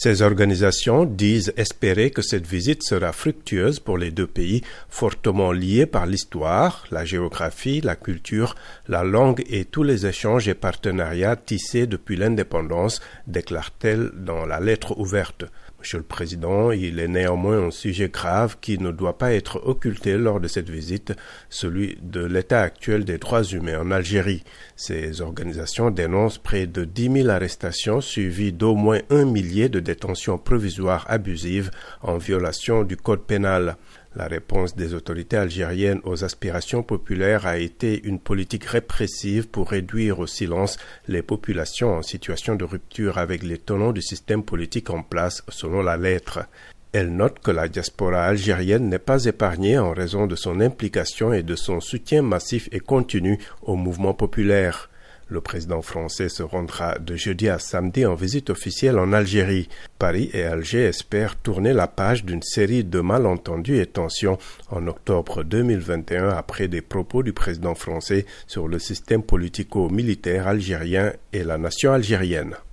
Ces organisations disent espérer que cette visite sera fructueuse pour les deux pays fortement liés par l'histoire, la géographie, la culture, la langue et tous les échanges et partenariats tissés depuis l'indépendance, déclare-t-elle dans la lettre ouverte. Monsieur le Président, il est néanmoins un sujet grave qui ne doit pas être occulté lors de cette visite, celui de l'état actuel des droits humains en Algérie. Ces organisations dénoncent près de 10 000 arrestations suivies d'au moins un millier de détentions provisoires abusives en violation du code pénal. La réponse des autorités algériennes aux aspirations populaires a été une politique répressive pour réduire au silence les populations en situation de rupture avec les tenants du système politique en place selon la lettre. Elle note que la diaspora algérienne n'est pas épargnée en raison de son implication et de son soutien massif et continu au mouvement populaire. Le président français se rendra de jeudi à samedi en visite officielle en Algérie. Paris et Alger espèrent tourner la page d'une série de malentendus et tensions en octobre 2021 après des propos du président français sur le système politico-militaire algérien et la nation algérienne.